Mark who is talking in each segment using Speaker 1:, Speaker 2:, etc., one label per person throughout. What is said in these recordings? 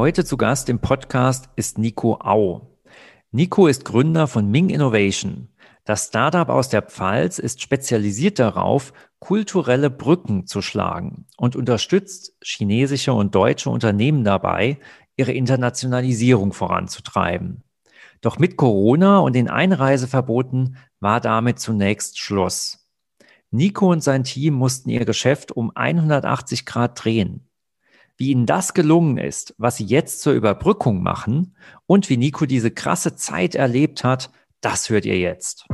Speaker 1: Heute zu Gast im Podcast ist Nico Au. Nico ist Gründer von Ming Innovation. Das Startup aus der Pfalz ist spezialisiert darauf, kulturelle Brücken zu schlagen und unterstützt chinesische und deutsche Unternehmen dabei, ihre Internationalisierung voranzutreiben. Doch mit Corona und den Einreiseverboten war damit zunächst Schluss. Nico und sein Team mussten ihr Geschäft um 180 Grad drehen. Wie ihnen das gelungen ist, was sie jetzt zur Überbrückung machen und wie Nico diese krasse Zeit erlebt hat, das hört ihr jetzt.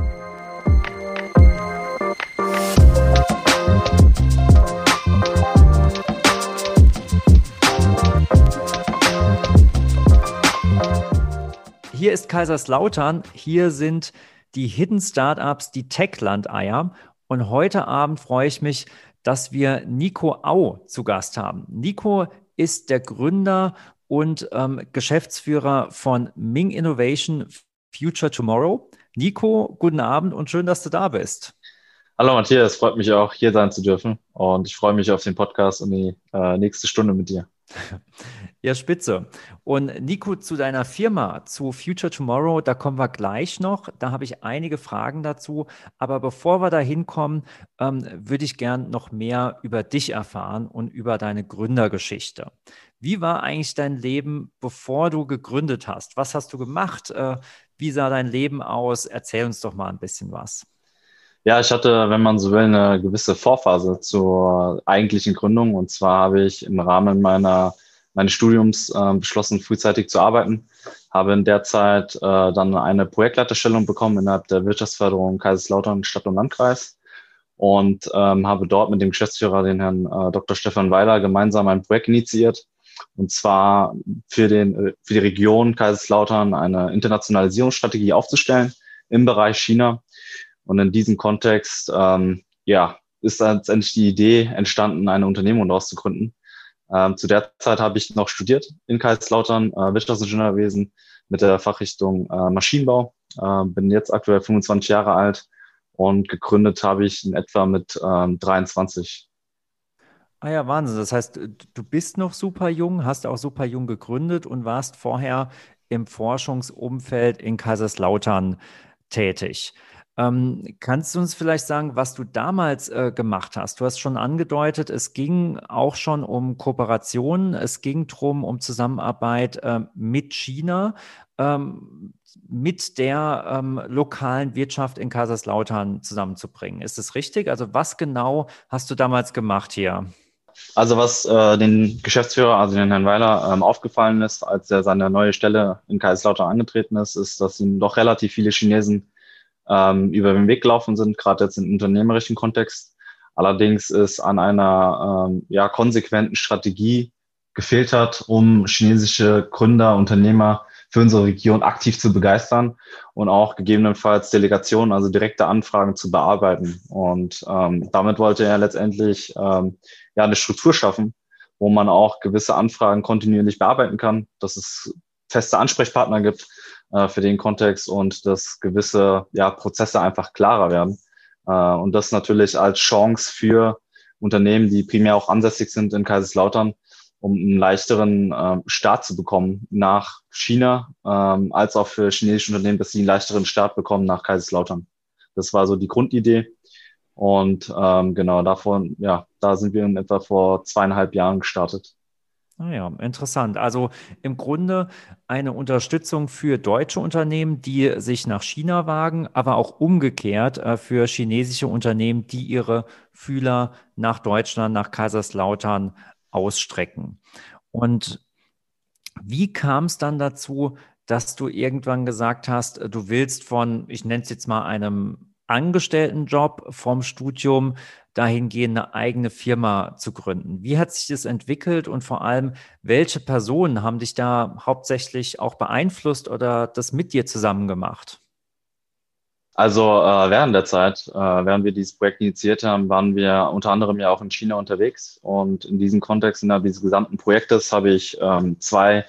Speaker 1: Hier ist Kaiserslautern, hier sind die Hidden Startups, die Techland-Eier. Und heute Abend freue ich mich, dass wir Nico Au zu Gast haben. Nico ist der Gründer und ähm, Geschäftsführer von Ming Innovation Future Tomorrow. Nico, guten Abend und schön, dass du da bist.
Speaker 2: Hallo Matthias, freut mich auch, hier sein zu dürfen. Und ich freue mich auf den Podcast und die äh, nächste Stunde mit dir.
Speaker 1: Ja, spitze. Und Nico, zu deiner Firma, zu Future Tomorrow, da kommen wir gleich noch. Da habe ich einige Fragen dazu. Aber bevor wir da hinkommen, ähm, würde ich gern noch mehr über dich erfahren und über deine Gründergeschichte. Wie war eigentlich dein Leben, bevor du gegründet hast? Was hast du gemacht? Äh, wie sah dein Leben aus? Erzähl uns doch mal ein bisschen was.
Speaker 2: Ja, ich hatte, wenn man so will, eine gewisse Vorphase zur eigentlichen Gründung. Und zwar habe ich im Rahmen meiner, meines Studiums äh, beschlossen, frühzeitig zu arbeiten. Habe in der Zeit äh, dann eine Projektleiterstellung bekommen innerhalb der Wirtschaftsförderung Kaiserslautern Stadt und Landkreis und ähm, habe dort mit dem Geschäftsführer, den Herrn äh, Dr. Stefan Weiler, gemeinsam ein Projekt initiiert. Und zwar für, den, für die Region Kaiserslautern eine Internationalisierungsstrategie aufzustellen im Bereich China und in diesem Kontext, ähm, ja, ist letztendlich die Idee entstanden, eine Unternehmung daraus zu gründen. Ähm, zu der Zeit habe ich noch studiert in Kaiserslautern, äh, Wirtschaftsingenieurwesen mit der Fachrichtung äh, Maschinenbau. Äh, bin jetzt aktuell 25 Jahre alt und gegründet habe ich in etwa mit ähm, 23.
Speaker 1: Ah ja, Wahnsinn. Das heißt, du bist noch super jung, hast auch super jung gegründet und warst vorher im Forschungsumfeld in Kaiserslautern tätig. Ähm, kannst du uns vielleicht sagen, was du damals äh, gemacht hast? Du hast schon angedeutet, es ging auch schon um Kooperation, es ging darum, um Zusammenarbeit äh, mit China, ähm, mit der ähm, lokalen Wirtschaft in Kaiserslautern zusammenzubringen. Ist das richtig? Also was genau hast du damals gemacht hier?
Speaker 2: Also was äh, den Geschäftsführer, also den Herrn Weiler, ähm, aufgefallen ist, als er seine neue Stelle in Kaiserslautern angetreten ist, ist, dass ihm doch relativ viele Chinesen ähm, über den Weg gelaufen sind, gerade jetzt im unternehmerischen Kontext. Allerdings ist an einer ähm, ja, konsequenten Strategie gefehlt hat, um chinesische Gründer, Unternehmer für unsere Region aktiv zu begeistern und auch gegebenenfalls Delegationen, also direkte Anfragen zu bearbeiten. Und ähm, damit wollte er letztendlich ähm, ja eine Struktur schaffen, wo man auch gewisse Anfragen kontinuierlich bearbeiten kann, dass es feste Ansprechpartner gibt, äh, für den Kontext und dass gewisse ja, Prozesse einfach klarer werden. Äh, und das natürlich als Chance für Unternehmen, die primär auch ansässig sind in Kaiserslautern, um einen leichteren äh, Start zu bekommen nach China, ähm, als auch für chinesische Unternehmen, dass sie einen leichteren Start bekommen nach Kaiserslautern. Das war so die Grundidee. Und ähm, genau davon, ja, da sind wir in etwa vor zweieinhalb Jahren gestartet.
Speaker 1: Ah ja, interessant. Also im Grunde eine Unterstützung für deutsche Unternehmen, die sich nach China wagen, aber auch umgekehrt äh, für chinesische Unternehmen, die ihre Fühler nach Deutschland, nach Kaiserslautern ausstrecken. Und wie kam es dann dazu, dass du irgendwann gesagt hast, du willst von, ich nenne es jetzt mal einem Angestelltenjob vom Studium dahingehend eine eigene Firma zu gründen. Wie hat sich das entwickelt und vor allem, welche Personen haben dich da hauptsächlich auch beeinflusst oder das mit dir zusammen gemacht?
Speaker 2: Also äh, während der Zeit, äh, während wir dieses Projekt initiiert haben, waren wir unter anderem ja auch in China unterwegs. Und in diesem Kontext, innerhalb dieses gesamten Projektes, habe ich ähm, zwei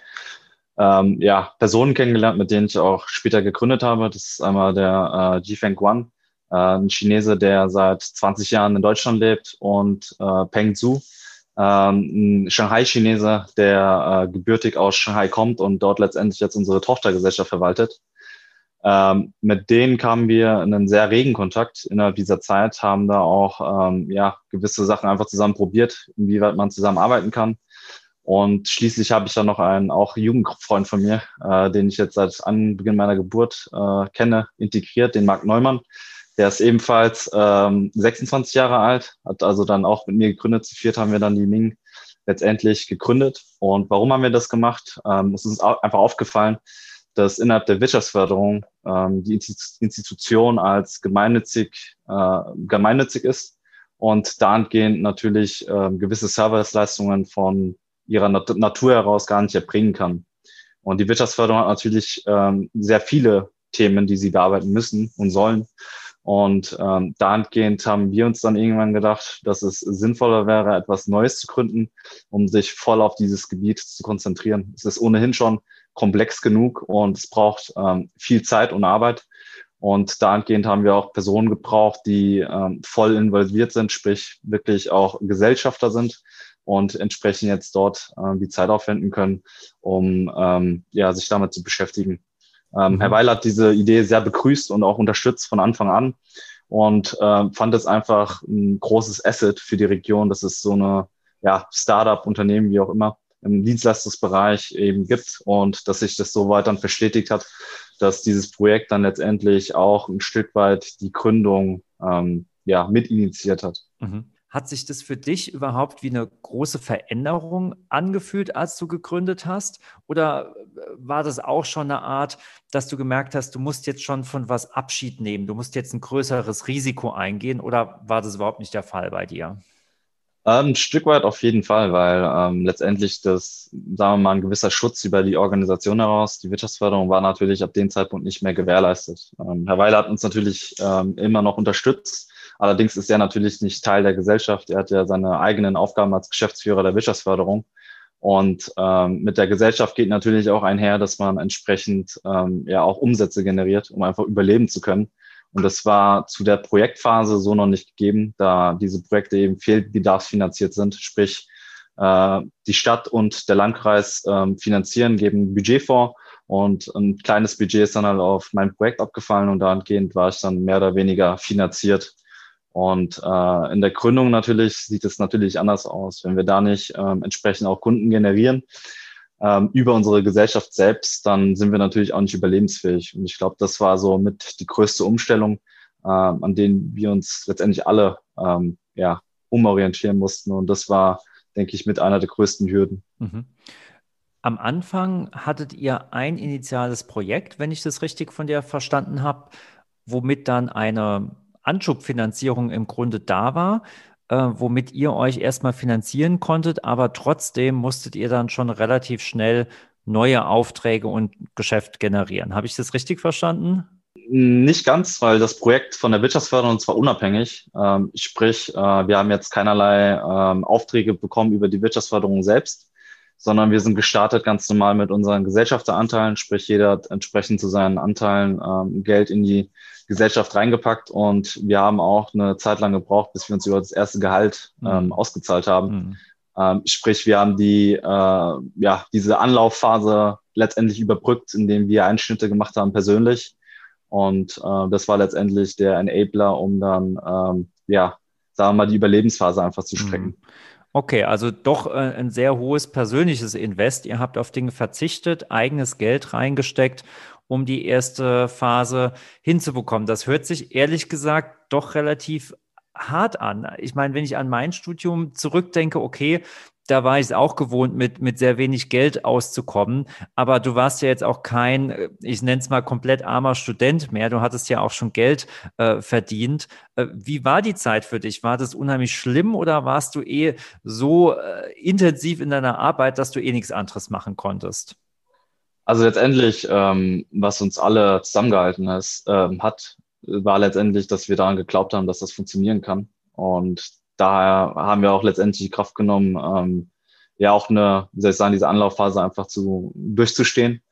Speaker 2: ähm, ja, Personen kennengelernt, mit denen ich auch später gegründet habe. Das ist einmal der äh, Jifeng Guan, äh, ein Chinese, der seit 20 Jahren in Deutschland lebt und äh, Peng Zhu, ähm, ein Shanghai-Chinese, der äh, gebürtig aus Shanghai kommt und dort letztendlich jetzt unsere Tochtergesellschaft verwaltet. Ähm, mit denen kamen wir in einen sehr regen Kontakt innerhalb dieser Zeit, haben da auch ähm, ja, gewisse Sachen einfach zusammen probiert, inwieweit man zusammenarbeiten kann. Und schließlich habe ich dann noch einen auch Jugendfreund von mir, äh, den ich jetzt seit Anbeginn meiner Geburt äh, kenne, integriert, den Marc Neumann. Der ist ebenfalls ähm, 26 Jahre alt, hat also dann auch mit mir gegründet. Zu viert haben wir dann die Ming letztendlich gegründet. Und warum haben wir das gemacht? Ähm, es ist uns einfach aufgefallen, dass innerhalb der Wirtschaftsförderung ähm, die Institution als gemeinnützig, äh, gemeinnützig ist und dahingehend natürlich äh, gewisse Serviceleistungen von ihrer Nat Natur heraus gar nicht erbringen kann. Und die Wirtschaftsförderung hat natürlich ähm, sehr viele Themen, die sie bearbeiten müssen und sollen. Und ähm, dahingehend haben wir uns dann irgendwann gedacht, dass es sinnvoller wäre, etwas Neues zu gründen, um sich voll auf dieses Gebiet zu konzentrieren. Es ist ohnehin schon komplex genug und es braucht ähm, viel Zeit und Arbeit. Und dahingehend haben wir auch Personen gebraucht, die ähm, voll involviert sind, sprich wirklich auch Gesellschafter sind und entsprechend jetzt dort äh, die Zeit aufwenden können, um ähm, ja, sich damit zu beschäftigen. Ähm, mhm. Herr Weil hat diese Idee sehr begrüßt und auch unterstützt von Anfang an und äh, fand es einfach ein großes Asset für die Region, dass es so eine ja, Startup-Unternehmen, wie auch immer, im Dienstleistungsbereich eben gibt und dass sich das so weit dann verstetigt hat, dass dieses Projekt dann letztendlich auch ein Stück weit die Gründung ähm, ja, mit initiiert hat.
Speaker 1: Mhm. Hat sich das für dich überhaupt wie eine große Veränderung angefühlt, als du gegründet hast? Oder äh, war das auch schon eine Art, dass du gemerkt hast, du musst jetzt schon von was Abschied nehmen, du musst jetzt ein größeres Risiko eingehen? Oder war das überhaupt nicht der Fall bei dir?
Speaker 2: Ähm, ein Stück weit auf jeden Fall, weil ähm, letztendlich das, sagen wir mal, ein gewisser Schutz über die Organisation heraus, die Wirtschaftsförderung war natürlich ab dem Zeitpunkt nicht mehr gewährleistet. Ähm, Herr Weiler hat uns natürlich ähm, immer noch unterstützt Allerdings ist er natürlich nicht Teil der Gesellschaft. Er hat ja seine eigenen Aufgaben als Geschäftsführer der Wirtschaftsförderung. Und ähm, mit der Gesellschaft geht natürlich auch einher, dass man entsprechend ähm, ja auch Umsätze generiert, um einfach überleben zu können. Und das war zu der Projektphase so noch nicht gegeben, da diese Projekte eben fehlbedarfsfinanziert sind. Sprich, äh, die Stadt und der Landkreis äh, finanzieren, geben Budget vor und ein kleines Budget ist dann halt auf mein Projekt abgefallen und dahingehend war ich dann mehr oder weniger finanziert und äh, in der Gründung natürlich sieht es natürlich anders aus. Wenn wir da nicht ähm, entsprechend auch Kunden generieren ähm, über unsere Gesellschaft selbst, dann sind wir natürlich auch nicht überlebensfähig. Und ich glaube, das war so mit die größte Umstellung, äh, an denen wir uns letztendlich alle ähm, ja, umorientieren mussten. Und das war, denke ich, mit einer der größten Hürden. Mhm.
Speaker 1: Am Anfang hattet ihr ein initiales Projekt, wenn ich das richtig von dir verstanden habe, womit dann eine Anschubfinanzierung im Grunde da war, äh, womit ihr euch erstmal finanzieren konntet, aber trotzdem musstet ihr dann schon relativ schnell neue Aufträge und Geschäft generieren. Habe ich das richtig verstanden?
Speaker 2: Nicht ganz, weil das Projekt von der Wirtschaftsförderung zwar unabhängig, ähm, sprich, äh, wir haben jetzt keinerlei ähm, Aufträge bekommen über die Wirtschaftsförderung selbst, sondern wir sind gestartet ganz normal mit unseren Gesellschafteranteilen, sprich jeder hat entsprechend zu seinen Anteilen ähm, Geld in die Gesellschaft reingepackt und wir haben auch eine Zeit lang gebraucht, bis wir uns über das erste Gehalt mhm. ähm, ausgezahlt haben. Mhm. Ähm, sprich, wir haben die, äh, ja, diese Anlaufphase letztendlich überbrückt, indem wir Einschnitte gemacht haben persönlich. Und äh, das war letztendlich der Enabler, um dann, ähm, ja, sagen wir mal, die Überlebensphase einfach zu strecken. Mhm.
Speaker 1: Okay, also doch äh, ein sehr hohes persönliches Invest. Ihr habt auf Dinge verzichtet, eigenes Geld reingesteckt um die erste Phase hinzubekommen. Das hört sich ehrlich gesagt doch relativ hart an. Ich meine, wenn ich an mein Studium zurückdenke, okay, da war ich es auch gewohnt, mit, mit sehr wenig Geld auszukommen. Aber du warst ja jetzt auch kein, ich nenne es mal komplett armer Student mehr. Du hattest ja auch schon Geld äh, verdient. Äh, wie war die Zeit für dich? War das unheimlich schlimm oder warst du eh so äh, intensiv in deiner Arbeit, dass du eh nichts anderes machen konntest?
Speaker 2: Also letztendlich, ähm, was uns alle zusammengehalten ist, ähm, hat, war letztendlich, dass wir daran geglaubt haben, dass das funktionieren kann. Und daher haben wir auch letztendlich die Kraft genommen, ähm, ja auch eine, wie soll ich sagen, diese Anlaufphase einfach zu durchzustehen.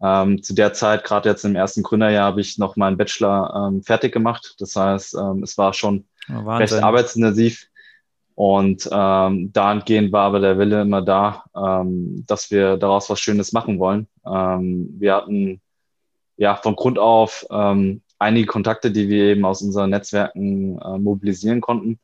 Speaker 2: Ähm, zu der Zeit, gerade jetzt im ersten Gründerjahr, habe ich noch meinen Bachelor ähm, fertig gemacht. Das heißt, ähm, es war schon oh, recht arbeitsintensiv. Und ähm, dahingehend war aber der Wille immer da, ähm, dass wir daraus was Schönes machen wollen. Ähm, wir hatten ja von Grund auf ähm, einige Kontakte, die wir eben aus unseren Netzwerken äh, mobilisieren konnten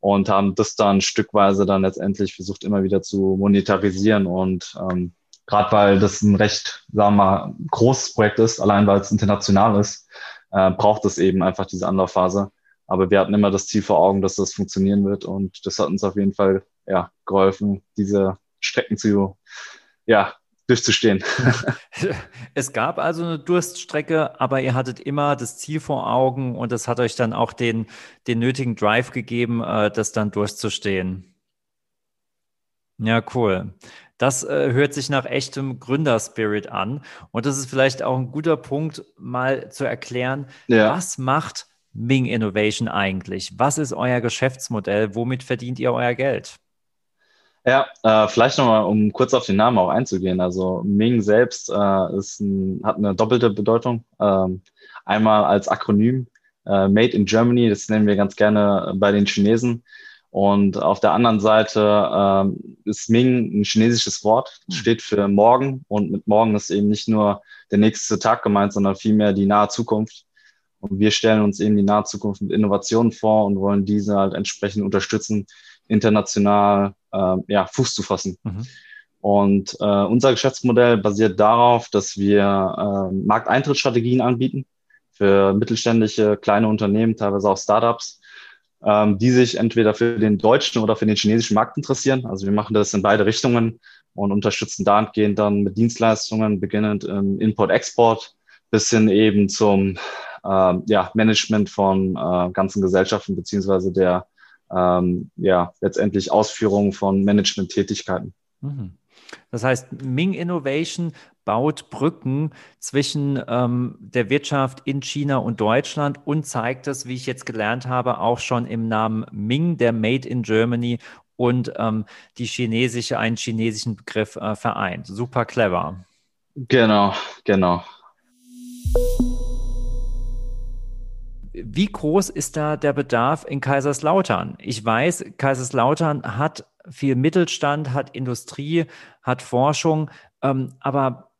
Speaker 2: und haben das dann stückweise dann letztendlich versucht, immer wieder zu monetarisieren. Und ähm, gerade weil das ein recht, sagen wir mal, großes Projekt ist, allein weil es international ist, äh, braucht es eben einfach diese Anlaufphase. Aber wir hatten immer das Ziel vor Augen, dass das funktionieren wird und das hat uns auf jeden Fall ja, geholfen, diese Strecken zu ja, durchzustehen.
Speaker 1: Es gab also eine Durststrecke, aber ihr hattet immer das Ziel vor Augen und das hat euch dann auch den, den nötigen Drive gegeben, äh, das dann durchzustehen. Ja, cool. Das äh, hört sich nach echtem Gründerspirit an. Und das ist vielleicht auch ein guter Punkt, mal zu erklären, ja. was macht Ming Innovation eigentlich? Was ist euer Geschäftsmodell? Womit verdient ihr euer Geld?
Speaker 2: Ja, äh, vielleicht nochmal, um kurz auf den Namen auch einzugehen. Also Ming selbst äh, ist ein, hat eine doppelte Bedeutung. Ähm, einmal als Akronym äh, Made in Germany, das nennen wir ganz gerne bei den Chinesen. Und auf der anderen Seite ähm, ist Ming ein chinesisches Wort, hm. steht für morgen. Und mit morgen ist eben nicht nur der nächste Tag gemeint, sondern vielmehr die nahe Zukunft. Und wir stellen uns eben die nahe Zukunft mit Innovationen vor und wollen diese halt entsprechend unterstützen, international äh, ja, Fuß zu fassen. Mhm. Und äh, unser Geschäftsmodell basiert darauf, dass wir äh, Markteintrittsstrategien anbieten für mittelständische, kleine Unternehmen, teilweise auch Startups, ähm, die sich entweder für den deutschen oder für den chinesischen Markt interessieren. Also wir machen das in beide Richtungen und unterstützen dahingehend dann mit Dienstleistungen, beginnend im Import-Export bis hin eben zum äh, ja, Management von äh, ganzen Gesellschaften beziehungsweise der ähm, ja, letztendlich Ausführung von Management-Tätigkeiten. Mhm.
Speaker 1: Das heißt, Ming Innovation baut Brücken zwischen ähm, der Wirtschaft in China und Deutschland und zeigt es, wie ich jetzt gelernt habe, auch schon im Namen Ming, der Made in Germany und ähm, die chinesische, einen chinesischen Begriff äh, vereint. Super clever.
Speaker 2: Genau, genau.
Speaker 1: Wie groß ist da der Bedarf in Kaiserslautern? Ich weiß, Kaiserslautern hat viel Mittelstand, hat Industrie, hat Forschung, ähm, aber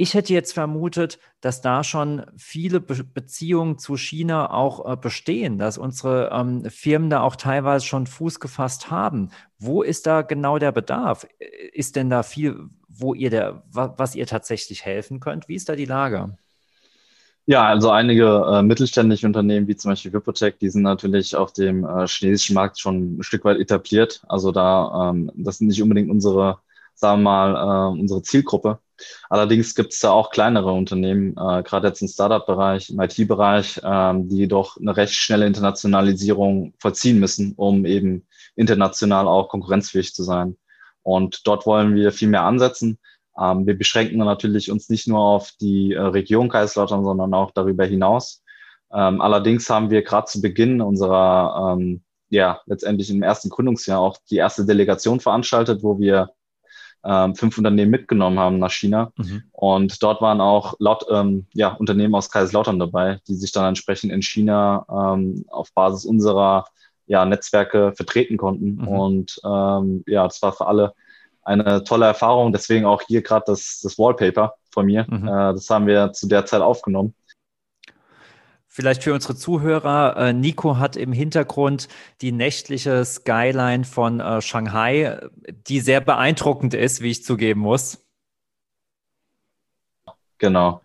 Speaker 1: ich hätte jetzt vermutet, dass da schon viele Be Beziehungen zu China auch äh, bestehen, dass unsere ähm, Firmen da auch teilweise schon Fuß gefasst haben. Wo ist da genau der Bedarf? Ist denn da viel, wo ihr der, was ihr tatsächlich helfen könnt? Wie ist da die Lage?
Speaker 2: Ja, also einige äh, mittelständische Unternehmen wie zum Beispiel Wipotech, die sind natürlich auf dem äh, chinesischen Markt schon ein Stück weit etabliert. Also da, ähm, das sind nicht unbedingt unsere, sagen wir mal, äh, unsere Zielgruppe. Allerdings gibt es da auch kleinere Unternehmen, äh, gerade jetzt im Startup-Bereich, im IT-Bereich, ähm, die doch eine recht schnelle Internationalisierung vollziehen müssen, um eben international auch konkurrenzfähig zu sein. Und dort wollen wir viel mehr ansetzen. Ähm, wir beschränken natürlich uns nicht nur auf die äh, Region Kaiserslautern, sondern auch darüber hinaus. Ähm, allerdings haben wir gerade zu Beginn unserer, ähm, ja, letztendlich im ersten Gründungsjahr auch die erste Delegation veranstaltet, wo wir ähm, fünf Unternehmen mitgenommen haben nach China. Mhm. Und dort waren auch laut, ähm, ja, Unternehmen aus Kaiserslautern dabei, die sich dann entsprechend in China ähm, auf Basis unserer ja, Netzwerke vertreten konnten. Mhm. Und ähm, ja, das war für alle eine tolle Erfahrung. Deswegen auch hier gerade das, das Wallpaper von mir. Mhm. Äh, das haben wir zu der Zeit aufgenommen.
Speaker 1: Vielleicht für unsere Zuhörer, äh, Nico hat im Hintergrund die nächtliche Skyline von äh, Shanghai, die sehr beeindruckend ist, wie ich zugeben muss.
Speaker 2: Genau.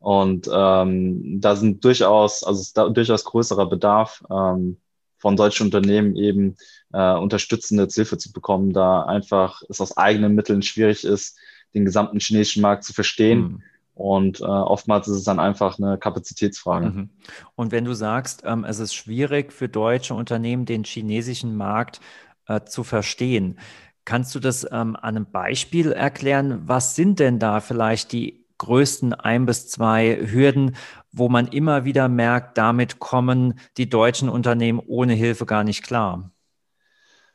Speaker 2: Und ähm, da sind durchaus, also ist da durchaus größerer Bedarf ähm, von solchen Unternehmen eben äh, unterstützende Hilfe zu bekommen, da einfach es aus eigenen Mitteln schwierig ist, den gesamten chinesischen Markt zu verstehen. Mhm. Und äh, oftmals ist es dann einfach eine Kapazitätsfrage. Mhm.
Speaker 1: Und wenn du sagst, ähm, es ist schwierig für deutsche Unternehmen, den chinesischen Markt äh, zu verstehen, kannst du das ähm, an einem Beispiel erklären? Was sind denn da vielleicht die größten ein bis zwei Hürden, wo man immer wieder merkt, damit kommen die deutschen Unternehmen ohne Hilfe gar nicht klar?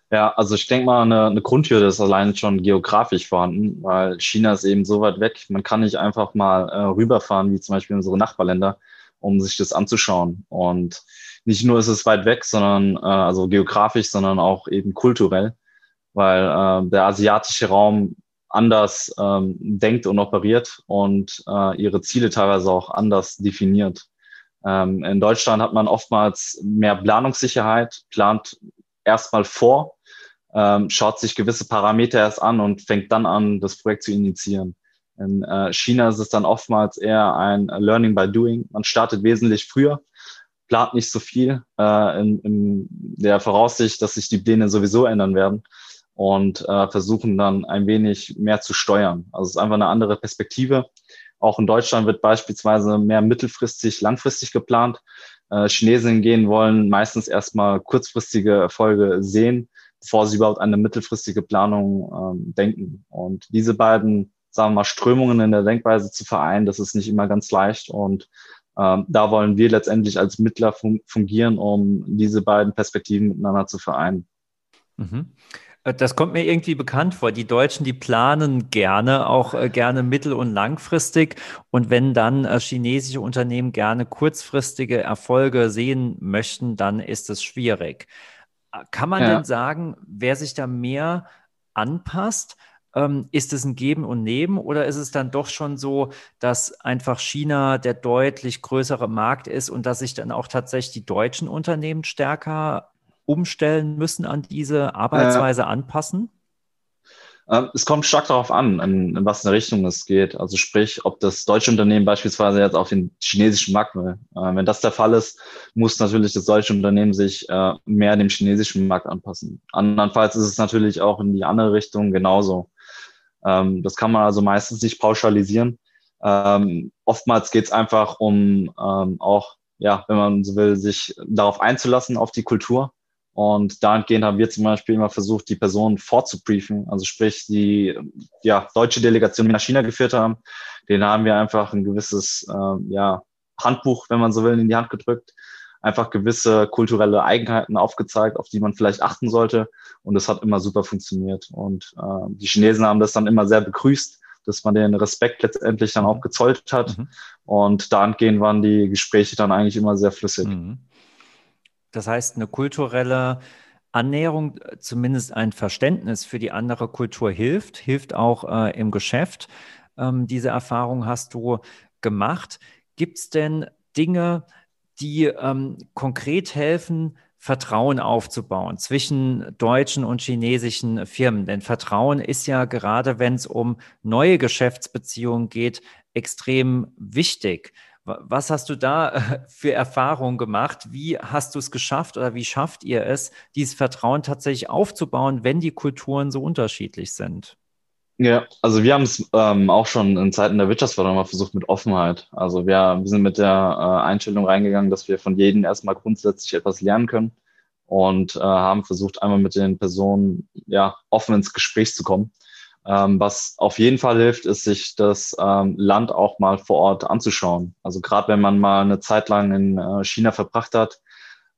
Speaker 2: Ja, also ich denke mal, eine, eine Grundhürde ist allein schon geografisch vorhanden, weil China ist eben so weit weg. Man kann nicht einfach mal äh, rüberfahren, wie zum Beispiel unsere Nachbarländer um sich das anzuschauen. Und nicht nur ist es weit weg, sondern äh, also geografisch, sondern auch eben kulturell, weil äh, der asiatische Raum anders ähm, denkt und operiert und äh, ihre Ziele teilweise auch anders definiert. Ähm, in Deutschland hat man oftmals mehr Planungssicherheit, plant erstmal vor, ähm, schaut sich gewisse Parameter erst an und fängt dann an, das Projekt zu initiieren. In äh, China ist es dann oftmals eher ein Learning by Doing. Man startet wesentlich früher, plant nicht so viel äh, in, in der Voraussicht, dass sich die Pläne sowieso ändern werden und äh, versuchen dann ein wenig mehr zu steuern. Also es ist einfach eine andere Perspektive. Auch in Deutschland wird beispielsweise mehr mittelfristig, langfristig geplant. Äh, Chinesen gehen wollen meistens erstmal kurzfristige Erfolge sehen, bevor sie überhaupt an eine mittelfristige Planung ähm, denken. Und diese beiden, sagen wir mal, Strömungen in der Denkweise zu vereinen, das ist nicht immer ganz leicht. Und ähm, da wollen wir letztendlich als Mittler fun fungieren, um diese beiden Perspektiven miteinander zu vereinen.
Speaker 1: Mhm. Äh, das kommt mir irgendwie bekannt vor. Die Deutschen, die planen gerne, auch äh, gerne mittel- und langfristig. Und wenn dann äh, chinesische Unternehmen gerne kurzfristige Erfolge sehen möchten, dann ist es schwierig. Kann man ja. denn sagen, wer sich da mehr anpasst? Ähm, ist es ein Geben und Nehmen oder ist es dann doch schon so, dass einfach China der deutlich größere Markt ist und dass sich dann auch tatsächlich die deutschen Unternehmen stärker umstellen müssen an diese Arbeitsweise äh, anpassen?
Speaker 2: Ähm, es kommt stark darauf an, in, in was in Richtung es geht. Also sprich, ob das deutsche Unternehmen beispielsweise jetzt auf den chinesischen Markt will. Äh, wenn das der Fall ist, muss natürlich das deutsche Unternehmen sich äh, mehr dem chinesischen Markt anpassen. Andernfalls ist es natürlich auch in die andere Richtung genauso. Ähm, das kann man also meistens nicht pauschalisieren. Ähm, oftmals geht es einfach um ähm, auch, ja, wenn man so will, sich darauf einzulassen, auf die Kultur und dahingehend haben wir zum Beispiel immer versucht, die Personen vorzubriefen. Also sprich, die ja, deutsche Delegation, die nach China geführt haben, denen haben wir einfach ein gewisses äh, ja, Handbuch, wenn man so will, in die Hand gedrückt. Einfach gewisse kulturelle Eigenheiten aufgezeigt, auf die man vielleicht achten sollte. Und das hat immer super funktioniert. Und äh, die Chinesen haben das dann immer sehr begrüßt, dass man den Respekt letztendlich dann auch gezollt hat. Mhm. Und dahingehend waren die Gespräche dann eigentlich immer sehr flüssig. Mhm.
Speaker 1: Das heißt, eine kulturelle Annäherung, äh, zumindest ein Verständnis für die andere Kultur hilft, hilft auch äh, im Geschäft. Ähm, diese Erfahrung hast du gemacht. Gibt es denn Dinge, die ähm, konkret helfen, Vertrauen aufzubauen zwischen deutschen und chinesischen Firmen. Denn Vertrauen ist ja gerade, wenn es um neue Geschäftsbeziehungen geht, extrem wichtig. Was hast du da äh, für Erfahrungen gemacht? Wie hast du es geschafft oder wie schafft ihr es, dieses Vertrauen tatsächlich aufzubauen, wenn die Kulturen so unterschiedlich sind?
Speaker 2: Ja, also wir haben es ähm, auch schon in Zeiten der Wirtschaftsförderung mal versucht mit Offenheit. Also wir, wir sind mit der äh, Einstellung reingegangen, dass wir von jedem erstmal grundsätzlich etwas lernen können und äh, haben versucht, einmal mit den Personen ja offen ins Gespräch zu kommen ähm, was auf jeden Fall hilft, ist, sich das ähm, Land auch mal vor Ort anzuschauen. Also gerade wenn man mal eine Zeit lang in äh, China verbracht hat,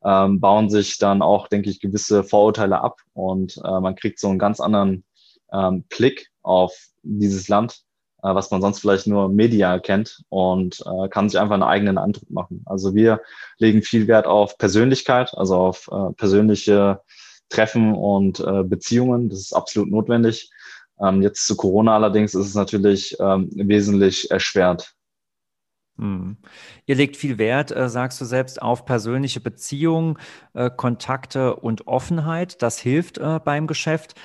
Speaker 2: ähm, bauen sich dann auch, denke ich, gewisse Vorurteile ab und äh, man kriegt so einen ganz anderen ähm, Blick auf dieses Land, äh, was man sonst vielleicht nur medial kennt und äh, kann sich einfach einen eigenen Eindruck machen. Also wir legen viel Wert auf Persönlichkeit, also auf äh, persönliche Treffen und äh, Beziehungen. Das ist absolut notwendig. Ähm, jetzt zu Corona allerdings ist es natürlich ähm, wesentlich erschwert.
Speaker 1: Hm. Ihr legt viel Wert, äh, sagst du selbst, auf persönliche Beziehungen, äh, Kontakte und Offenheit. Das hilft äh, beim Geschäft.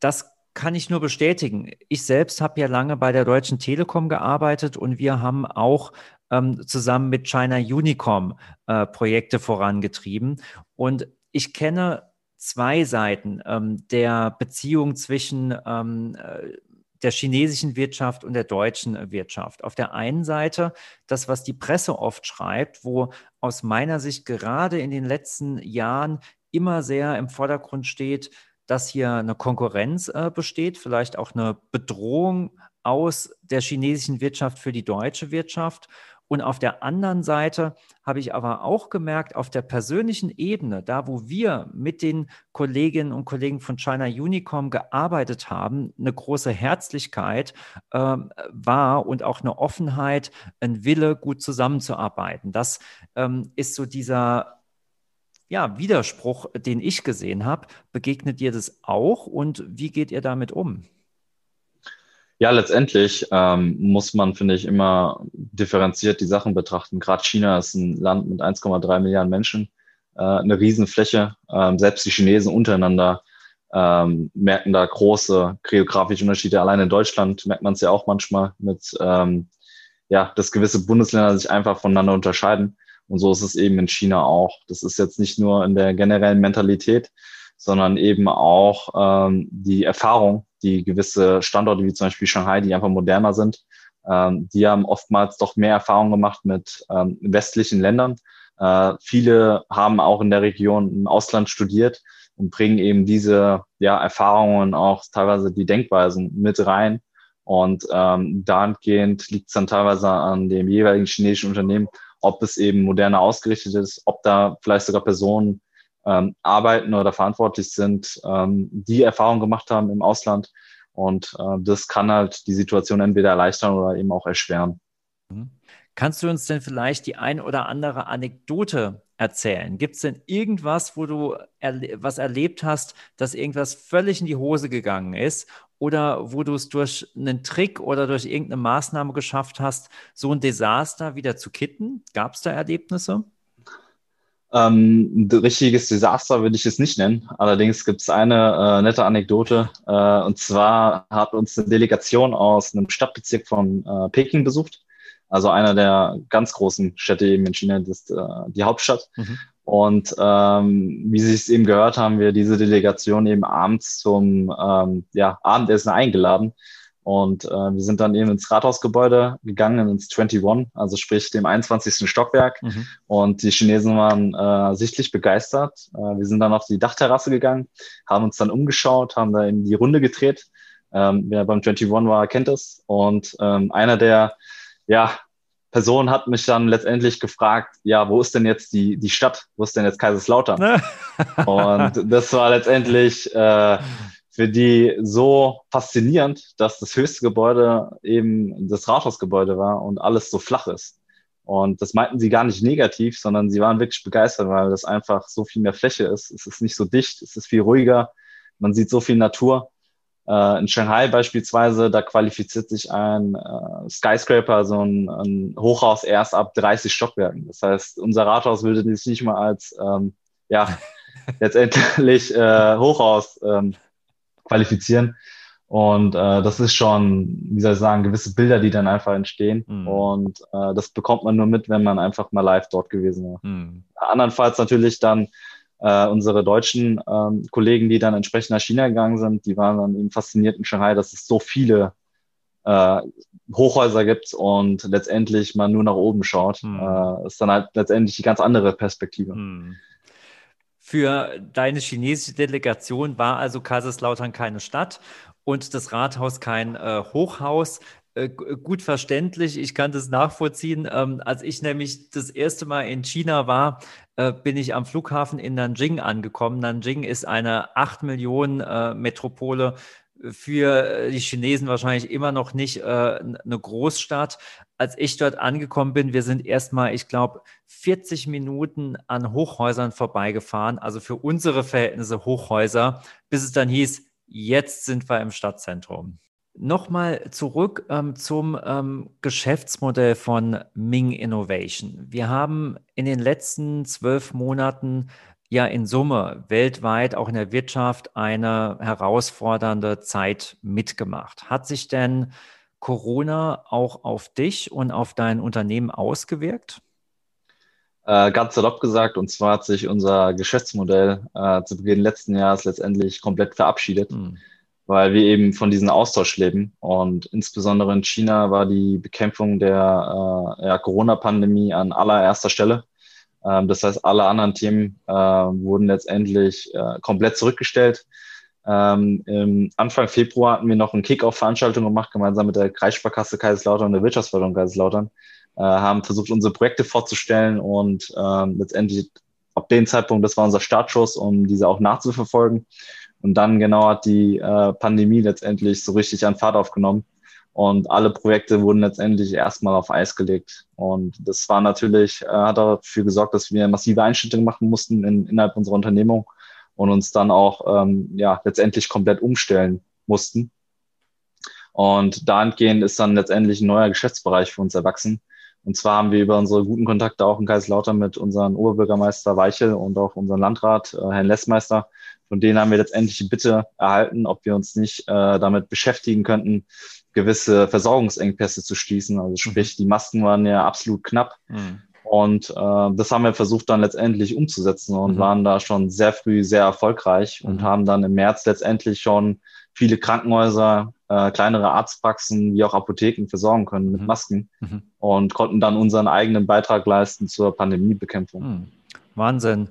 Speaker 1: Das kann ich nur bestätigen. Ich selbst habe ja lange bei der Deutschen Telekom gearbeitet und wir haben auch ähm, zusammen mit China Unicom äh, Projekte vorangetrieben. Und ich kenne zwei Seiten ähm, der Beziehung zwischen ähm, äh, der chinesischen Wirtschaft und der deutschen Wirtschaft. Auf der einen Seite das, was die Presse oft schreibt, wo aus meiner Sicht gerade in den letzten Jahren immer sehr im Vordergrund steht, dass hier eine Konkurrenz äh, besteht, vielleicht auch eine Bedrohung aus der chinesischen Wirtschaft für die deutsche Wirtschaft Und auf der anderen Seite habe ich aber auch gemerkt, auf der persönlichen Ebene, da wo wir mit den Kolleginnen und Kollegen von China Unicom gearbeitet haben, eine große Herzlichkeit äh, war und auch eine Offenheit, ein Wille, gut zusammenzuarbeiten. Das ähm, ist so dieser ja, Widerspruch, den ich gesehen habe. Begegnet ihr das auch und wie geht ihr damit um?
Speaker 2: Ja, letztendlich ähm, muss man, finde ich, immer differenziert die Sachen betrachten. Gerade China ist ein Land mit 1,3 Milliarden Menschen, äh, eine Riesenfläche. Ähm, selbst die Chinesen untereinander ähm, merken da große geografische Unterschiede. Allein in Deutschland merkt man es ja auch manchmal mit, ähm, ja, dass gewisse Bundesländer sich einfach voneinander unterscheiden. Und so ist es eben in China auch. Das ist jetzt nicht nur in der generellen Mentalität, sondern eben auch ähm, die Erfahrung, die gewisse Standorte wie zum Beispiel Shanghai, die einfach moderner sind, ähm, die haben oftmals doch mehr Erfahrung gemacht mit ähm, westlichen Ländern. Äh, viele haben auch in der Region im Ausland studiert und bringen eben diese ja, Erfahrungen auch teilweise die Denkweisen mit rein. Und ähm, dahingehend liegt es dann teilweise an dem jeweiligen chinesischen Unternehmen, ob es eben moderner ausgerichtet ist, ob da vielleicht sogar Personen ähm, arbeiten oder verantwortlich sind, ähm, die Erfahrung gemacht haben im Ausland. Und äh, das kann halt die Situation entweder erleichtern oder eben auch erschweren.
Speaker 1: Mhm. Kannst du uns denn vielleicht die ein oder andere Anekdote erzählen? Gibt es denn irgendwas, wo du erle was erlebt hast, dass irgendwas völlig in die Hose gegangen ist oder wo du es durch einen Trick oder durch irgendeine Maßnahme geschafft hast, so ein Desaster wieder zu kitten? Gab es da Erlebnisse?
Speaker 2: Ähm, ein richtiges Desaster würde ich es nicht nennen. Allerdings gibt es eine äh, nette Anekdote. Äh, und zwar hat uns eine Delegation aus einem Stadtbezirk von äh, Peking besucht. Also einer der ganz großen Städte eben in China, das ist äh, die Hauptstadt. Mhm. Und ähm, wie Sie es eben gehört haben, wir diese Delegation eben abends zum ähm, ja, Abendessen eingeladen. Und äh, wir sind dann eben ins Rathausgebäude gegangen, ins 21, also sprich dem 21. Stockwerk. Mhm. Und die Chinesen waren äh, sichtlich begeistert. Äh, wir sind dann auf die Dachterrasse gegangen, haben uns dann umgeschaut, haben da in die Runde gedreht. Ähm, wer beim 21 war, kennt es. Und ähm, einer der ja, Personen hat mich dann letztendlich gefragt, ja, wo ist denn jetzt die, die Stadt? Wo ist denn jetzt Kaiserslautern? und das war letztendlich äh, für die so faszinierend, dass das höchste Gebäude eben das Rathausgebäude war und alles so flach ist. Und das meinten sie gar nicht negativ, sondern sie waren wirklich begeistert, weil das einfach so viel mehr Fläche ist. Es ist nicht so dicht, es ist viel ruhiger, man sieht so viel Natur. Äh, in Shanghai beispielsweise, da qualifiziert sich ein äh, Skyscraper, also ein, ein, Hochhaus erst ab 30 Stockwerken. Das heißt, unser Rathaus würde sich nicht mal als ähm, ja letztendlich äh, Hochhaus ähm, qualifizieren. Und äh, das ist schon, wie soll ich sagen, gewisse Bilder, die dann einfach entstehen. Mhm. Und äh, das bekommt man nur mit, wenn man einfach mal live dort gewesen war. Mhm. Andernfalls natürlich dann äh, unsere deutschen ähm, Kollegen, die dann entsprechend nach China gegangen sind, die waren dann eben fasziniert in Shanghai, dass es so viele äh, Hochhäuser gibt und letztendlich man nur nach oben schaut. Mhm. Äh, ist dann halt letztendlich die ganz andere Perspektive. Mhm.
Speaker 1: Für deine chinesische Delegation war also Kaiserslautern keine Stadt und das Rathaus kein äh, Hochhaus. Äh, gut verständlich, ich kann das nachvollziehen. Ähm, als ich nämlich das erste Mal in China war, äh, bin ich am Flughafen in Nanjing angekommen. Nanjing ist eine 8 Millionen äh, Metropole für die Chinesen wahrscheinlich immer noch nicht äh, eine Großstadt. Als ich dort angekommen bin, wir sind erstmal, ich glaube, 40 Minuten an Hochhäusern vorbeigefahren, also für unsere Verhältnisse Hochhäuser, bis es dann hieß, jetzt sind wir im Stadtzentrum. Nochmal zurück ähm, zum ähm, Geschäftsmodell von Ming Innovation. Wir haben in den letzten zwölf Monaten ja in Summe weltweit auch in der Wirtschaft eine herausfordernde Zeit mitgemacht. Hat sich denn Corona auch auf dich und auf dein Unternehmen ausgewirkt?
Speaker 2: Äh, ganz salopp gesagt, und zwar hat sich unser Geschäftsmodell äh, zu Beginn letzten Jahres letztendlich komplett verabschiedet, mhm. weil wir eben von diesem Austausch leben. Und insbesondere in China war die Bekämpfung der äh, ja, Corona-Pandemie an allererster Stelle. Ähm, das heißt, alle anderen Themen äh, wurden letztendlich äh, komplett zurückgestellt. Ähm, im Anfang Februar hatten wir noch eine Kick-Off-Veranstaltung gemacht, gemeinsam mit der Kreissparkasse Kaiserslautern und der Wirtschaftsförderung Kaiserslautern. Äh, haben versucht, unsere Projekte vorzustellen und äh, letztendlich ab dem Zeitpunkt, das war unser Startschuss, um diese auch nachzuverfolgen. Und dann genau hat die äh, Pandemie letztendlich so richtig an Fahrt aufgenommen. Und alle Projekte wurden letztendlich erstmal auf Eis gelegt. Und das war natürlich, äh, hat dafür gesorgt, dass wir massive Einschnitte machen mussten in, innerhalb unserer Unternehmung und uns dann auch ähm, ja, letztendlich komplett umstellen mussten. Und dahingehend ist dann letztendlich ein neuer Geschäftsbereich für uns erwachsen. Und zwar haben wir über unsere guten Kontakte auch in Kaiserslautern mit unserem Oberbürgermeister Weichel und auch unserem Landrat, äh, Herrn Lessmeister, von denen haben wir letztendlich die Bitte erhalten, ob wir uns nicht äh, damit beschäftigen könnten, gewisse Versorgungsengpässe zu schließen. Also sprich, mhm. die Masken waren ja absolut knapp. Mhm. Und äh, das haben wir versucht dann letztendlich umzusetzen und mhm. waren da schon sehr früh sehr erfolgreich und mhm. haben dann im März letztendlich schon viele Krankenhäuser, äh, kleinere Arztpraxen wie auch Apotheken versorgen können mit mhm. Masken mhm. und konnten dann unseren eigenen Beitrag leisten zur Pandemiebekämpfung.
Speaker 1: Mhm. Wahnsinn.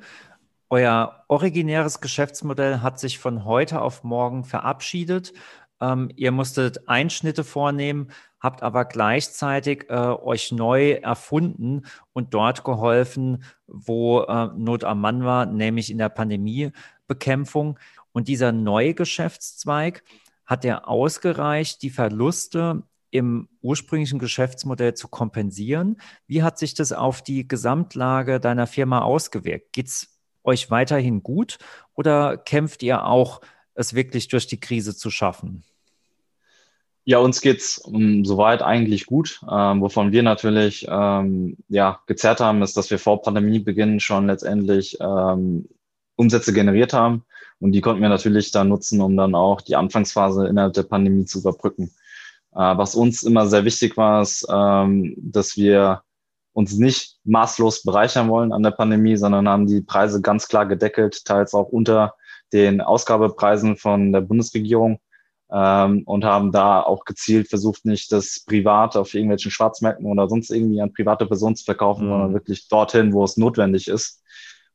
Speaker 1: Euer originäres Geschäftsmodell hat sich von heute auf morgen verabschiedet. Ähm, ihr musstet Einschnitte vornehmen, habt aber gleichzeitig äh, euch neu erfunden und dort geholfen, wo äh, Not am Mann war, nämlich in der Pandemiebekämpfung. Und dieser neue Geschäftszweig hat er ausgereicht, die Verluste im ursprünglichen Geschäftsmodell zu kompensieren. Wie hat sich das auf die Gesamtlage deiner Firma ausgewirkt? Geht es euch weiterhin gut oder kämpft ihr auch, es wirklich durch die Krise zu schaffen?
Speaker 2: Ja, uns geht's um, ähm, soweit eigentlich gut. Ähm, wovon wir natürlich ähm, ja, gezerrt haben, ist, dass wir vor Pandemiebeginn schon letztendlich ähm, Umsätze generiert haben. Und die konnten wir natürlich dann nutzen, um dann auch die Anfangsphase innerhalb der Pandemie zu überbrücken. Äh, was uns immer sehr wichtig war, ist, ähm, dass wir uns nicht maßlos bereichern wollen an der Pandemie, sondern haben die Preise ganz klar gedeckelt, teils auch unter den Ausgabepreisen von der Bundesregierung ähm, und haben da auch gezielt versucht, nicht das privat auf irgendwelchen Schwarzmärkten oder sonst irgendwie an private Personen zu verkaufen, mhm. sondern wirklich dorthin, wo es notwendig ist.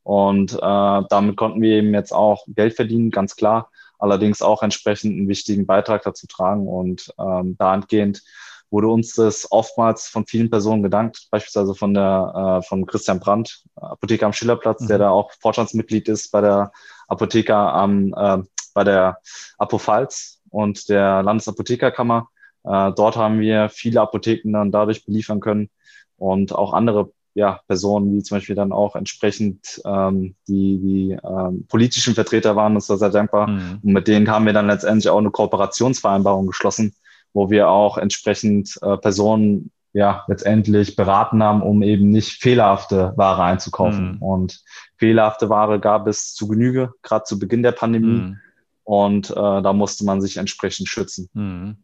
Speaker 2: Und äh, damit konnten wir eben jetzt auch Geld verdienen, ganz klar, allerdings auch entsprechend einen wichtigen Beitrag dazu tragen. Und ähm, dahingehend wurde uns das oftmals von vielen Personen gedankt, beispielsweise von der äh, von Christian Brandt, Apotheker am Schillerplatz, mhm. der da auch Vorstandsmitglied ist bei der Apotheker am äh, bei der Apophalz und der Landesapothekerkammer. Äh, dort haben wir viele Apotheken dann dadurch beliefern können und auch andere ja, Personen, wie zum Beispiel dann auch entsprechend ähm, die, die ähm, politischen Vertreter waren uns da sehr dankbar. Mhm. Und mit denen haben wir dann letztendlich auch eine Kooperationsvereinbarung geschlossen, wo wir auch entsprechend äh, Personen ja letztendlich beraten haben, um eben nicht fehlerhafte Ware einzukaufen. Mhm. Und fehlerhafte Ware gab es zu Genüge, gerade zu Beginn der Pandemie. Mhm. Und äh, da musste man sich entsprechend schützen. Mhm.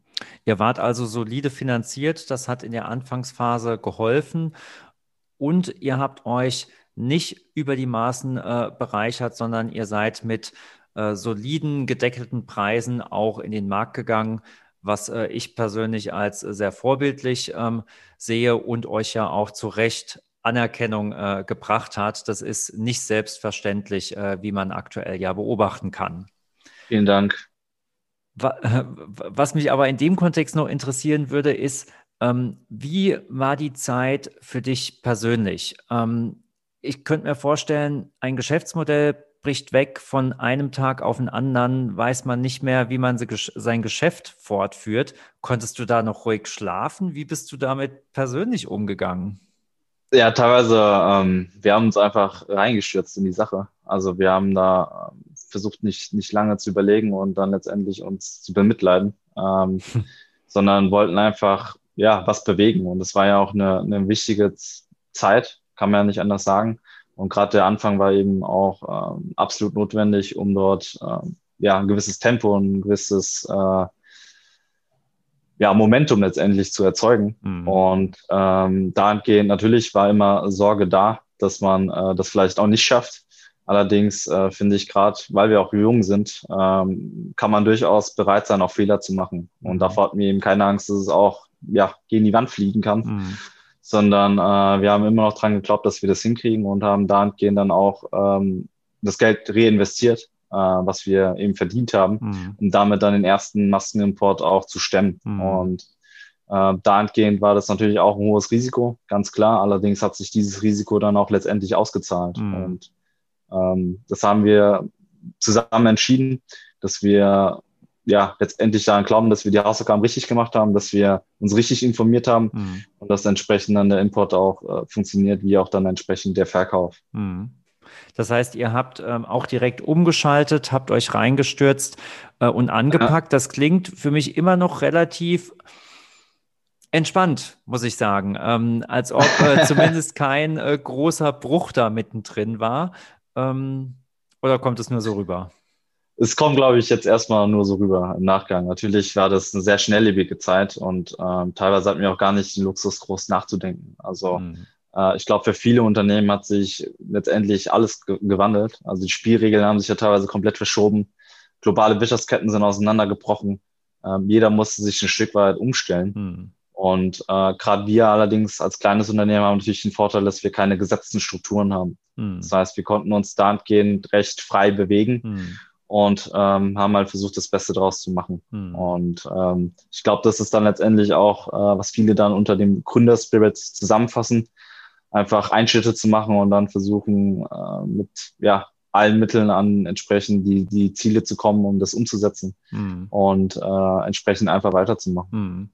Speaker 1: Ihr wart also solide finanziert, das hat in der Anfangsphase geholfen und ihr habt euch nicht über die Maßen äh, bereichert, sondern ihr seid mit äh, soliden, gedeckelten Preisen auch in den Markt gegangen, was äh, ich persönlich als sehr vorbildlich ähm, sehe und euch ja auch zu Recht Anerkennung äh, gebracht hat. Das ist nicht selbstverständlich, äh, wie man aktuell ja beobachten kann.
Speaker 2: Vielen Dank.
Speaker 1: Was mich aber in dem Kontext noch interessieren würde, ist, wie war die Zeit für dich persönlich? Ähm, ich könnte mir vorstellen, ein Geschäftsmodell bricht weg von einem Tag auf den anderen, weiß man nicht mehr, wie man sein Geschäft fortführt. Konntest du da noch ruhig schlafen? Wie bist du damit persönlich umgegangen?
Speaker 2: Ja, teilweise, ähm, wir haben uns einfach reingestürzt in die Sache. Also wir haben da ähm, versucht, nicht, nicht lange zu überlegen und dann letztendlich uns zu bemitleiden, ähm, hm. sondern wollten einfach, ja, was bewegen. Und es war ja auch eine, eine wichtige Zeit, kann man ja nicht anders sagen. Und gerade der Anfang war eben auch ähm, absolut notwendig, um dort ähm, ja, ein gewisses Tempo und ein gewisses äh, ja, Momentum letztendlich zu erzeugen. Mhm. Und ähm, dahingehend natürlich war immer Sorge da, dass man äh, das vielleicht auch nicht schafft. Allerdings äh, finde ich gerade, weil wir auch jung sind, ähm, kann man durchaus bereit sein, auch Fehler zu machen. Und mhm. davor hat mir eben keine Angst, dass es auch ja, gegen die Wand fliegen kann. Mhm. Sondern äh, wir haben immer noch dran geglaubt, dass wir das hinkriegen und haben dahingehend dann auch ähm, das Geld reinvestiert. äh, was wir eben verdient haben, mhm. um damit dann den ersten Massenimport auch zu stemmen. Mhm. Und äh, dahingehend war das natürlich auch ein hohes Risiko, ganz klar. Allerdings hat sich dieses Risiko dann auch letztendlich ausgezahlt. Mhm. Und ähm, das haben wir zusammen entschieden, dass wir ja letztendlich daran glauben, dass wir die Hausaufgaben richtig gemacht haben, dass wir uns richtig informiert haben mhm. und dass entsprechend dann der Import auch äh, funktioniert, wie auch dann entsprechend der Verkauf. Mhm.
Speaker 1: Das heißt, ihr habt ähm, auch direkt umgeschaltet, habt euch reingestürzt äh, und angepackt. Das klingt für mich immer noch relativ entspannt, muss ich sagen. Ähm, als ob äh, zumindest kein äh, großer Bruch da mittendrin war. Ähm, oder kommt es nur so rüber?
Speaker 2: Es kommt, glaube ich, jetzt erstmal nur so rüber im Nachgang. Natürlich war das eine sehr schnelllebige Zeit und ähm, teilweise hatten wir auch gar nicht den Luxus, groß nachzudenken. Also mhm. äh, ich glaube, für viele Unternehmen hat sich letztendlich alles ge gewandelt. Also die Spielregeln haben sich ja teilweise komplett verschoben. Globale Wirtschaftsketten sind auseinandergebrochen. Ähm, jeder musste sich ein Stück weit umstellen. Mhm. Und äh, gerade wir allerdings als kleines Unternehmen haben natürlich den Vorteil, dass wir keine gesetzten Strukturen haben. Hm. Das heißt, wir konnten uns dahingehend recht frei bewegen hm. Und ähm, haben halt versucht, das Beste daraus zu machen. Hm. Und ähm, ich glaube, das ist dann letztendlich auch, äh, was viele dann unter dem Gründerspirit zusammenfassen, einfach Einschnitte zu machen und dann versuchen, äh, mit ja, allen Mitteln an entsprechend die, die Ziele zu kommen, um das umzusetzen hm. und äh, entsprechend einfach weiterzumachen. Hm.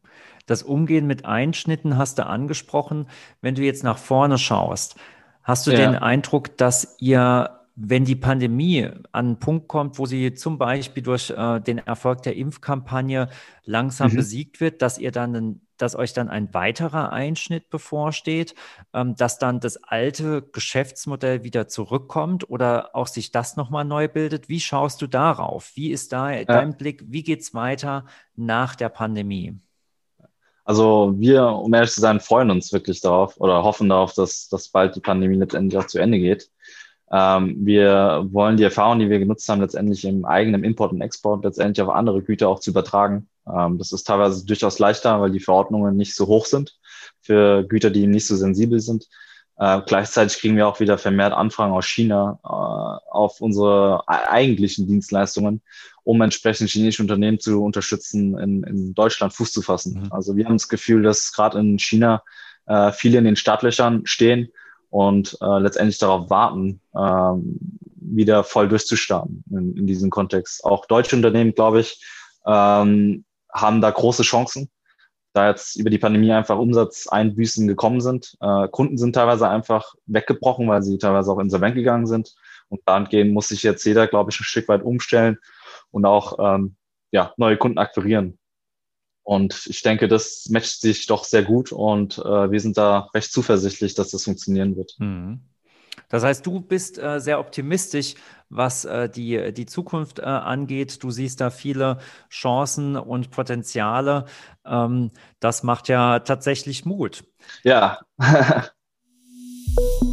Speaker 1: Das Umgehen mit Einschnitten hast du angesprochen. Wenn du jetzt nach vorne schaust, hast du ja. den Eindruck, dass ihr wenn die Pandemie an einen Punkt kommt, wo sie zum Beispiel durch äh, den Erfolg der Impfkampagne langsam mhm. besiegt wird, dass ihr dann, ein, dass euch dann ein weiterer Einschnitt bevorsteht, ähm, dass dann das alte Geschäftsmodell wieder zurückkommt oder auch sich das nochmal neu bildet. Wie schaust du darauf? Wie ist da ja. dein Blick? Wie geht es weiter nach der Pandemie?
Speaker 2: Also wir, um ehrlich zu sein, freuen uns wirklich darauf oder hoffen darauf, dass, dass bald die Pandemie letztendlich auch zu Ende geht. Ähm, wir wollen die Erfahrungen, die wir genutzt haben, letztendlich im eigenen Import und Export letztendlich auf andere Güter auch zu übertragen. Ähm, das ist teilweise durchaus leichter, weil die Verordnungen nicht so hoch sind für Güter, die nicht so sensibel sind. Äh, gleichzeitig kriegen wir auch wieder vermehrt Anfragen aus China äh, auf unsere eigentlichen Dienstleistungen, um entsprechend chinesische Unternehmen zu unterstützen, in, in Deutschland Fuß zu fassen. Mhm. Also wir haben das Gefühl, dass gerade in China äh, viele in den Startlöchern stehen und äh, letztendlich darauf warten, ähm, wieder voll durchzustarten in, in diesem Kontext. Auch deutsche Unternehmen, glaube ich, ähm, haben da große Chancen da jetzt über die Pandemie einfach Umsatzeinbüßen gekommen sind. Äh, Kunden sind teilweise einfach weggebrochen, weil sie teilweise auch insolvent gegangen sind. Und dahingehend muss sich jetzt jeder, glaube ich, ein Stück weit umstellen und auch ähm, ja, neue Kunden akquirieren. Und ich denke, das matcht sich doch sehr gut und äh, wir sind da recht zuversichtlich, dass das funktionieren wird. Mhm.
Speaker 1: Das heißt, du bist äh, sehr optimistisch, was äh, die, die Zukunft äh, angeht. Du siehst da viele Chancen und Potenziale. Ähm, das macht ja tatsächlich Mut.
Speaker 2: Ja.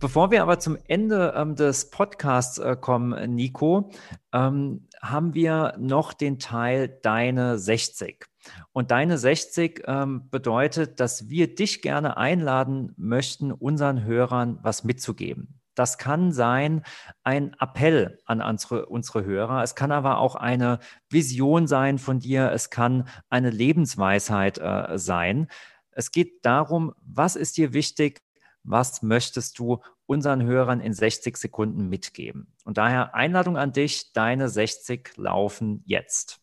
Speaker 1: Bevor wir aber zum Ende ähm, des Podcasts äh, kommen, Nico, ähm, haben wir noch den Teil Deine 60. Und deine 60 ähm, bedeutet, dass wir dich gerne einladen möchten, unseren Hörern was mitzugeben. Das kann sein ein Appell an unsere, unsere Hörer. Es kann aber auch eine Vision sein von dir. Es kann eine Lebensweisheit äh, sein. Es geht darum, was ist dir wichtig? Was möchtest du unseren Hörern in 60 Sekunden mitgeben? Und daher Einladung an dich. Deine 60 laufen jetzt.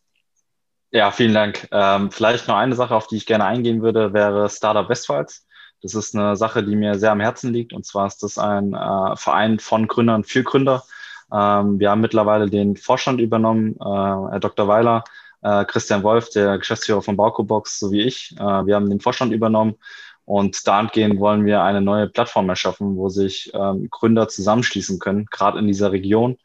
Speaker 2: Ja, vielen Dank. Ähm, vielleicht noch eine Sache, auf die ich gerne eingehen würde, wäre Startup Westpfalz. Das ist eine Sache, die mir sehr am Herzen liegt. Und zwar ist das ein äh, Verein von Gründern für Gründer. Ähm, wir haben mittlerweile den Vorstand übernommen, äh, Herr Dr. Weiler, äh, Christian Wolf, der Geschäftsführer von Baukobox, sowie ich. Äh, wir haben den Vorstand übernommen. Und dahingehend wollen wir eine neue Plattform erschaffen, wo sich ähm, Gründer zusammenschließen können, gerade in dieser Region.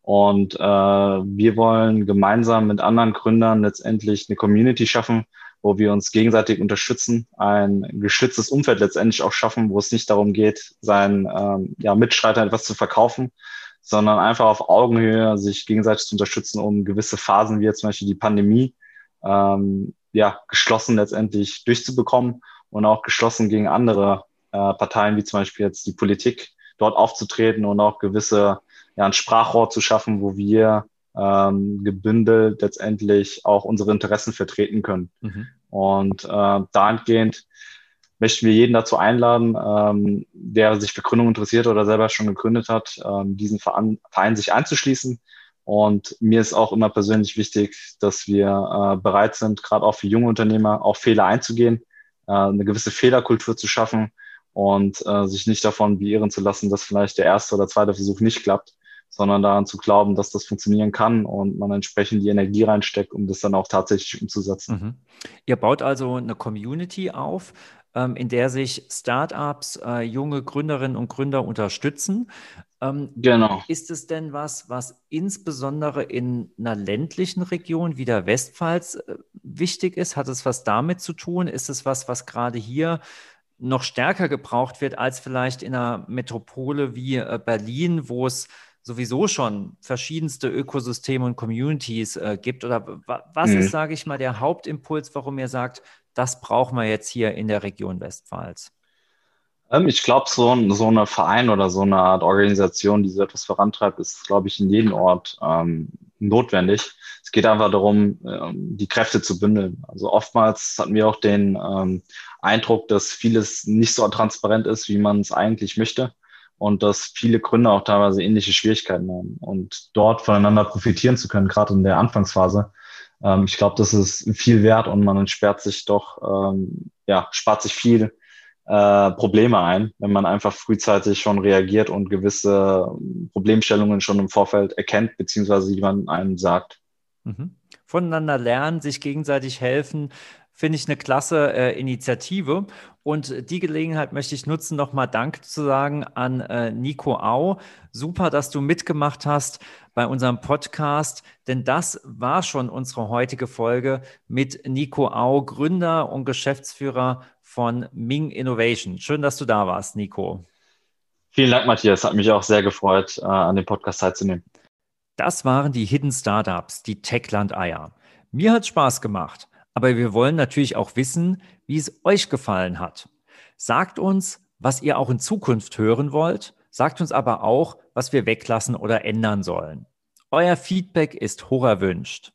Speaker 2: Und äh, wir wollen gemeinsam mit anderen Gründern letztendlich eine Community schaffen, wo wir uns gegenseitig unterstützen, ein geschütztes Umfeld letztendlich auch schaffen, wo es nicht darum geht, seinen ähm, ja, Mitstreitern etwas zu verkaufen, sondern einfach auf Augenhöhe sich gegenseitig zu unterstützen, um gewisse Phasen wie jetzt zum Beispiel die Pandemie ähm, ja, geschlossen letztendlich durchzubekommen und auch geschlossen gegen andere äh, Parteien wie zum Beispiel jetzt die Politik dort aufzutreten und auch gewisse ja, ein Sprachrohr zu schaffen, wo wir ähm, gebündelt letztendlich auch unsere Interessen vertreten können. Mhm. Und äh, dahingehend möchten wir jeden dazu einladen, ähm, der sich für Gründung interessiert oder selber schon gegründet hat, ähm, diesen Verein, Verein sich einzuschließen. Und mir ist auch immer persönlich wichtig, dass wir äh, bereit sind, gerade auch für junge Unternehmer, auch Fehler einzugehen, äh, eine gewisse Fehlerkultur zu schaffen und äh, sich nicht davon beirren zu lassen, dass vielleicht der erste oder zweite Versuch nicht klappt, sondern daran zu glauben, dass das funktionieren kann und man entsprechend die Energie reinsteckt, um das dann auch tatsächlich umzusetzen.
Speaker 1: Mhm. Ihr baut also eine Community auf, in der sich Startups, äh, junge Gründerinnen und Gründer unterstützen. Ähm, genau. Ist es denn was, was insbesondere in einer ländlichen Region wie der Westpfalz äh, wichtig ist? Hat es was damit zu tun? Ist es was, was gerade hier noch stärker gebraucht wird als vielleicht in einer Metropole wie äh, Berlin, wo es sowieso schon verschiedenste Ökosysteme und Communities äh, gibt? Oder was mhm. ist, sage ich mal, der Hauptimpuls, warum ihr sagt, das brauchen wir jetzt hier in der Region Westpfalz?
Speaker 2: Ähm, ich glaube, so, so eine Verein oder so eine Art Organisation, die so etwas vorantreibt, ist, glaube ich, in jedem Ort ähm, notwendig. Es geht einfach darum, ähm, die Kräfte zu bündeln. Also oftmals hatten wir auch den ähm, Eindruck, dass vieles nicht so transparent ist, wie man es eigentlich möchte und dass viele Gründer auch teilweise ähnliche Schwierigkeiten haben. Und dort voneinander profitieren zu können, gerade in der Anfangsphase, ähm, ich glaube, das ist viel wert und man entsperrt sich doch, ähm, ja, spart sich viel äh, Probleme ein, wenn man einfach frühzeitig schon reagiert und gewisse Problemstellungen schon im Vorfeld erkennt, beziehungsweise jemand einem sagt.
Speaker 1: Mhm. Voneinander lernen, sich gegenseitig helfen, finde ich eine klasse äh, Initiative. Und die Gelegenheit möchte ich nutzen, nochmal Dank zu sagen an äh, Nico Au. Super, dass du mitgemacht hast bei unserem Podcast, denn das war schon unsere heutige Folge mit Nico Au, Gründer und Geschäftsführer von Ming Innovation. Schön, dass du da warst, Nico.
Speaker 2: Vielen Dank, Matthias. Hat mich auch sehr gefreut, äh, an dem Podcast teilzunehmen.
Speaker 1: Das waren die Hidden Startups, die Techland-Eier. Mir hat Spaß gemacht. Aber wir wollen natürlich auch wissen, wie es euch gefallen hat. Sagt uns, was ihr auch in Zukunft hören wollt. Sagt uns aber auch, was wir weglassen oder ändern sollen. Euer Feedback ist hoch erwünscht.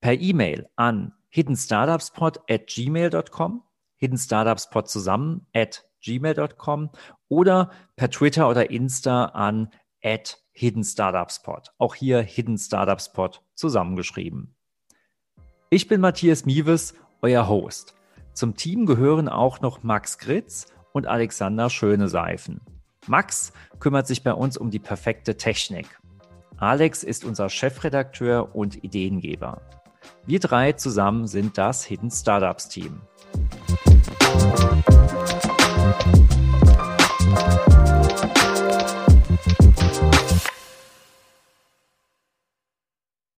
Speaker 1: Per E-Mail an hiddenstartupspod at gmail.com, hiddenstartupspod zusammen at gmail.com oder per Twitter oder Insta an at hiddenstartupspod. Auch hier Hidden Startupspod zusammengeschrieben. Ich bin Matthias Mieves, euer Host. Zum Team gehören auch noch Max Gritz und Alexander Schöneseifen. Max kümmert sich bei uns um die perfekte Technik. Alex ist unser Chefredakteur und Ideengeber. Wir drei zusammen sind das Hidden Startups Team. Musik